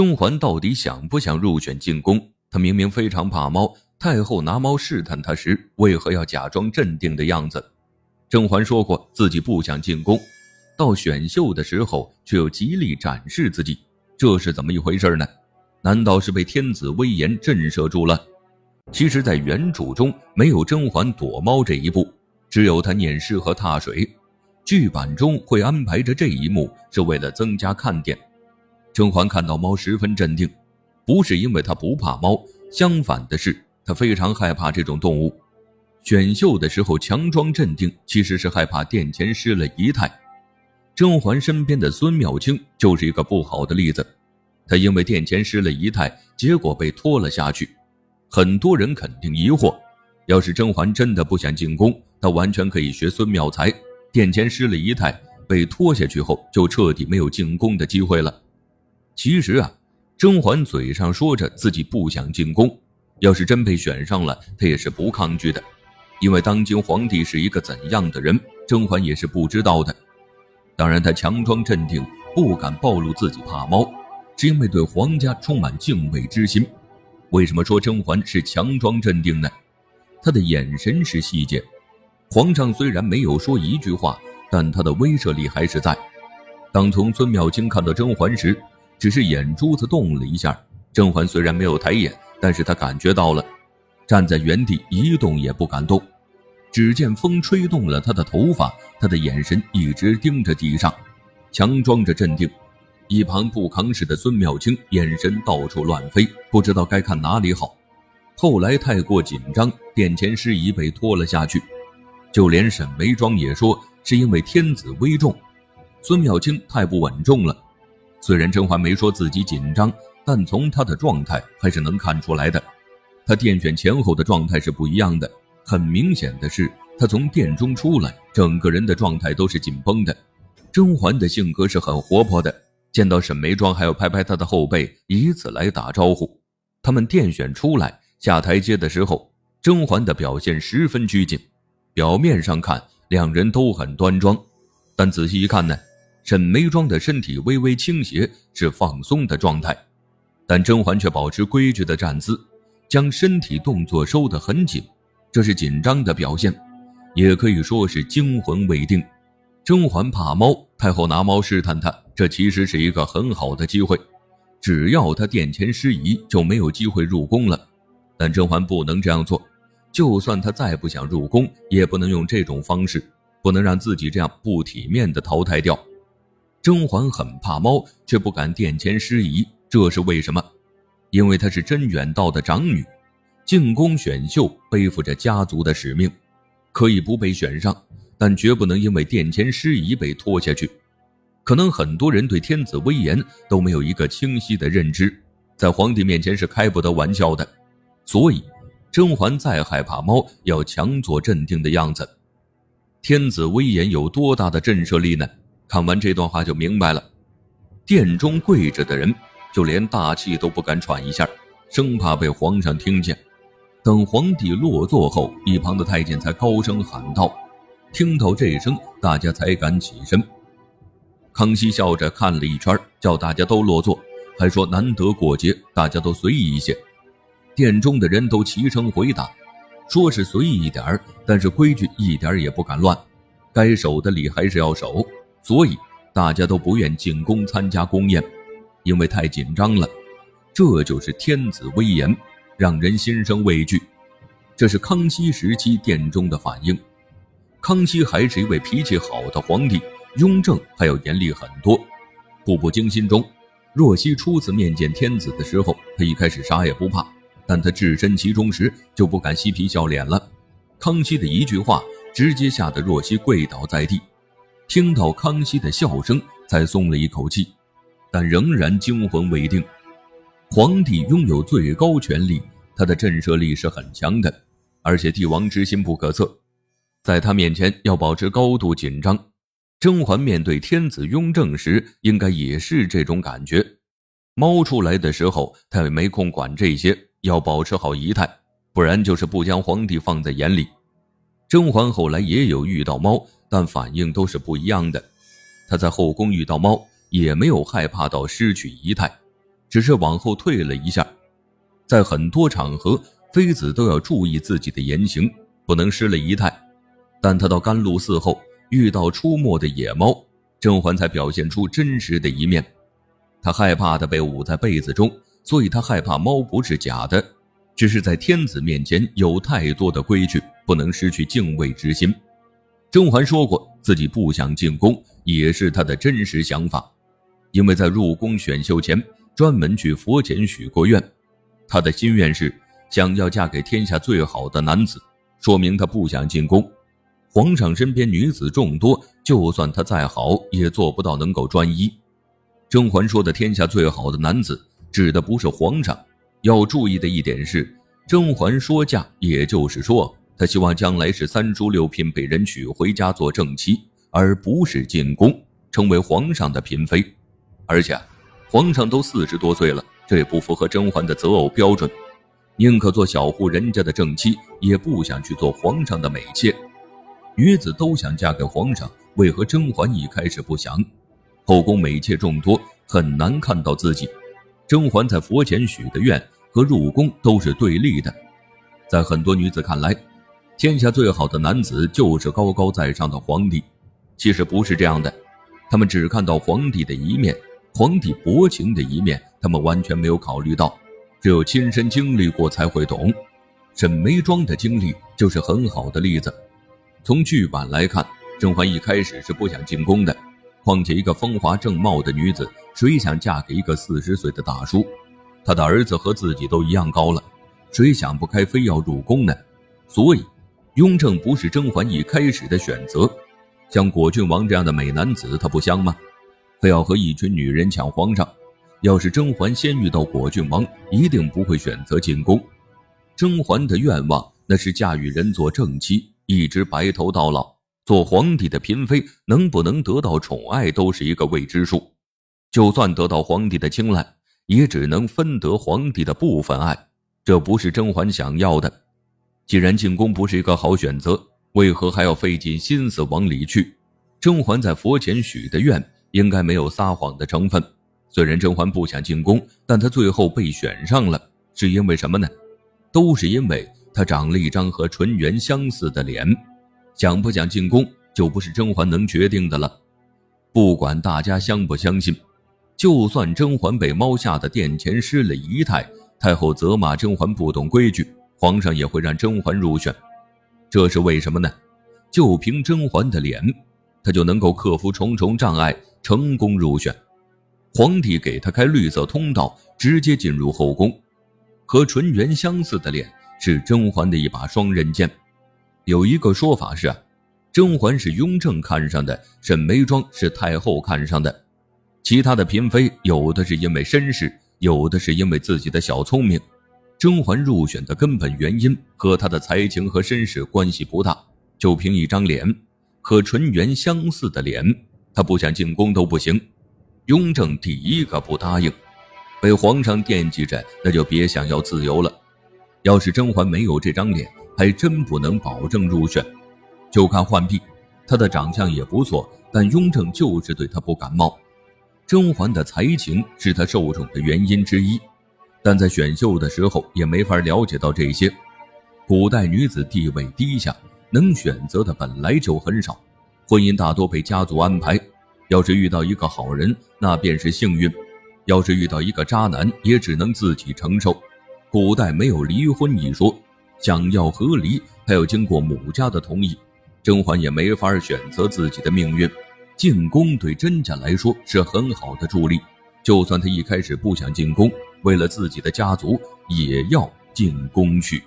甄嬛到底想不想入选进宫？她明明非常怕猫，太后拿猫试探她时，为何要假装镇定的样子？甄嬛说过自己不想进宫，到选秀的时候却又极力展示自己，这是怎么一回事呢？难道是被天子威严震慑住了？其实，在原著中没有甄嬛躲猫这一步，只有她念诗和踏水。剧版中会安排着这一幕，是为了增加看点。甄嬛看到猫十分镇定，不是因为她不怕猫，相反的是她非常害怕这种动物。选秀的时候强装镇定，其实是害怕殿前失了仪态。甄嬛身边的孙妙清就是一个不好的例子，她因为殿前失了仪态，结果被拖了下去。很多人肯定疑惑，要是甄嬛真的不想进宫，她完全可以学孙妙才，殿前失了仪态，被拖下去后就彻底没有进宫的机会了。其实啊，甄嬛嘴上说着自己不想进宫，要是真被选上了，她也是不抗拒的，因为当今皇帝是一个怎样的人，甄嬛也是不知道的。当然，她强装镇定，不敢暴露自己怕猫，是因为对皇家充满敬畏之心。为什么说甄嬛是强装镇定呢？她的眼神是细节，皇上虽然没有说一句话，但他的威慑力还是在。当从孙妙清看到甄嬛时，只是眼珠子动了一下，甄嬛虽然没有抬眼，但是她感觉到了，站在原地一动也不敢动。只见风吹动了她的头发，她的眼神一直盯着地上，强装着镇定。一旁不吭事的孙妙清眼神到处乱飞，不知道该看哪里好。后来太过紧张，殿前失仪被拖了下去，就连沈眉庄也说是因为天子危重，孙妙清太不稳重了。虽然甄嬛没说自己紧张，但从她的状态还是能看出来的。她殿选前后的状态是不一样的。很明显的是，她从殿中出来，整个人的状态都是紧绷的。甄嬛的性格是很活泼的，见到沈眉庄还要拍拍她的后背，以此来打招呼。他们殿选出来下台阶的时候，甄嬛的表现十分拘谨。表面上看，两人都很端庄，但仔细一看呢？沈眉庄的身体微微倾斜，是放松的状态，但甄嬛却保持规矩的站姿，将身体动作收得很紧，这是紧张的表现，也可以说是惊魂未定。甄嬛怕猫，太后拿猫试探她，这其实是一个很好的机会，只要她殿前失仪，就没有机会入宫了。但甄嬛不能这样做，就算她再不想入宫，也不能用这种方式，不能让自己这样不体面的淘汰掉。甄嬛很怕猫，却不敢殿前失仪，这是为什么？因为她是甄远道的长女，进宫选秀背负着家族的使命，可以不被选上，但绝不能因为殿前失仪被拖下去。可能很多人对天子威严都没有一个清晰的认知，在皇帝面前是开不得玩笑的，所以甄嬛再害怕猫，要强作镇定的样子。天子威严有多大的震慑力呢？看完这段话就明白了，殿中跪着的人就连大气都不敢喘一下，生怕被皇上听见。等皇帝落座后，一旁的太监才高声喊道：“听到这声，大家才敢起身。”康熙笑着看了一圈，叫大家都落座，还说：“难得过节，大家都随意一些。”殿中的人都齐声回答，说是随意一点但是规矩一点也不敢乱，该守的礼还是要守。所以大家都不愿进宫参加宫宴，因为太紧张了。这就是天子威严，让人心生畏惧。这是康熙时期殿中的反应。康熙还是一位脾气好的皇帝，雍正还要严厉很多。《步步惊心》中，若曦初次面见天子的时候，他一开始啥也不怕，但他置身其中时就不敢嬉皮笑脸了。康熙的一句话，直接吓得若曦跪倒在地。听到康熙的笑声，才松了一口气，但仍然惊魂未定。皇帝拥有最高权力，他的震慑力是很强的，而且帝王之心不可测，在他面前要保持高度紧张。甄嬛面对天子雍正时，应该也是这种感觉。猫出来的时候，他也没空管这些，要保持好仪态，不然就是不将皇帝放在眼里。甄嬛后来也有遇到猫。但反应都是不一样的。他在后宫遇到猫，也没有害怕到失去仪态，只是往后退了一下。在很多场合，妃子都要注意自己的言行，不能失了仪态。但他到甘露寺后，遇到出没的野猫，甄嬛才表现出真实的一面。她害怕的被捂在被子中，所以她害怕猫不是假的，只是在天子面前有太多的规矩，不能失去敬畏之心。甄嬛说过，自己不想进宫，也是她的真实想法，因为在入宫选秀前，专门去佛前许过愿，她的心愿是想要嫁给天下最好的男子，说明她不想进宫。皇上身边女子众多，就算他再好，也做不到能够专一。甄嬛说的“天下最好的男子”，指的不是皇上。要注意的一点是，甄嬛说嫁，也就是说，他希望将来是三书六聘被人娶回家做正妻，而不是进宫成为皇上的嫔妃。而且，皇上都四十多岁了，这也不符合甄嬛的择偶标准。宁可做小户人家的正妻，也不想去做皇上的美妾。女子都想嫁给皇上，为何甄嬛一开始不想？后宫美妾众多，很难看到自己。甄嬛在佛前许的愿和入宫都是对立的。在很多女子看来，天下最好的男子就是高高在上的皇帝。其实不是这样的，他们只看到皇帝的一面，皇帝薄情的一面，他们完全没有考虑到。只有亲身经历过才会懂。沈眉庄的经历就是很好的例子。从剧版来看，甄嬛一开始是不想进宫的。况且一个风华正茂的女子，谁想嫁给一个四十岁的大叔？他的儿子和自己都一样高了，谁想不开非要入宫呢？所以，雍正不是甄嬛一开始的选择。像果郡王这样的美男子，他不香吗？非要和一群女人抢皇上。要是甄嬛先遇到果郡王，一定不会选择进宫。甄嬛的愿望，那是嫁与人做正妻。一直白头到老，做皇帝的嫔妃能不能得到宠爱都是一个未知数。就算得到皇帝的青睐，也只能分得皇帝的部分爱，这不是甄嬛想要的。既然进宫不是一个好选择，为何还要费尽心思往里去？甄嬛在佛前许的愿应该没有撒谎的成分。虽然甄嬛不想进宫，但她最后被选上了，是因为什么呢？都是因为。她长了一张和纯元相似的脸，想不想进宫就不是甄嬛能决定的了。不管大家相不相信，就算甄嬛被猫吓得殿前失了仪态，太后责骂甄嬛不懂规矩，皇上也会让甄嬛入选。这是为什么呢？就凭甄嬛的脸，她就能够克服重重障碍，成功入选。皇帝给她开绿色通道，直接进入后宫。和纯元相似的脸。是甄嬛的一把双刃剑。有一个说法是，甄嬛是雍正看上的，沈眉庄是太后看上的。其他的嫔妃有的是因为身世，有的是因为自己的小聪明。甄嬛入选的根本原因和她的才情和身世关系不大，就凭一张脸，和纯元相似的脸，她不想进宫都不行。雍正第一个不答应，被皇上惦记着，那就别想要自由了。要是甄嬛没有这张脸，还真不能保证入选。就看浣碧，她的长相也不错，但雍正就是对她不感冒。甄嬛的才情是她受宠的原因之一，但在选秀的时候也没法了解到这些。古代女子地位低下，能选择的本来就很少，婚姻大多被家族安排。要是遇到一个好人，那便是幸运；要是遇到一个渣男，也只能自己承受。古代没有离婚一说，想要和离还要经过母家的同意，甄嬛也没法选择自己的命运。进宫对甄家来说是很好的助力，就算她一开始不想进宫，为了自己的家族也要进宫去。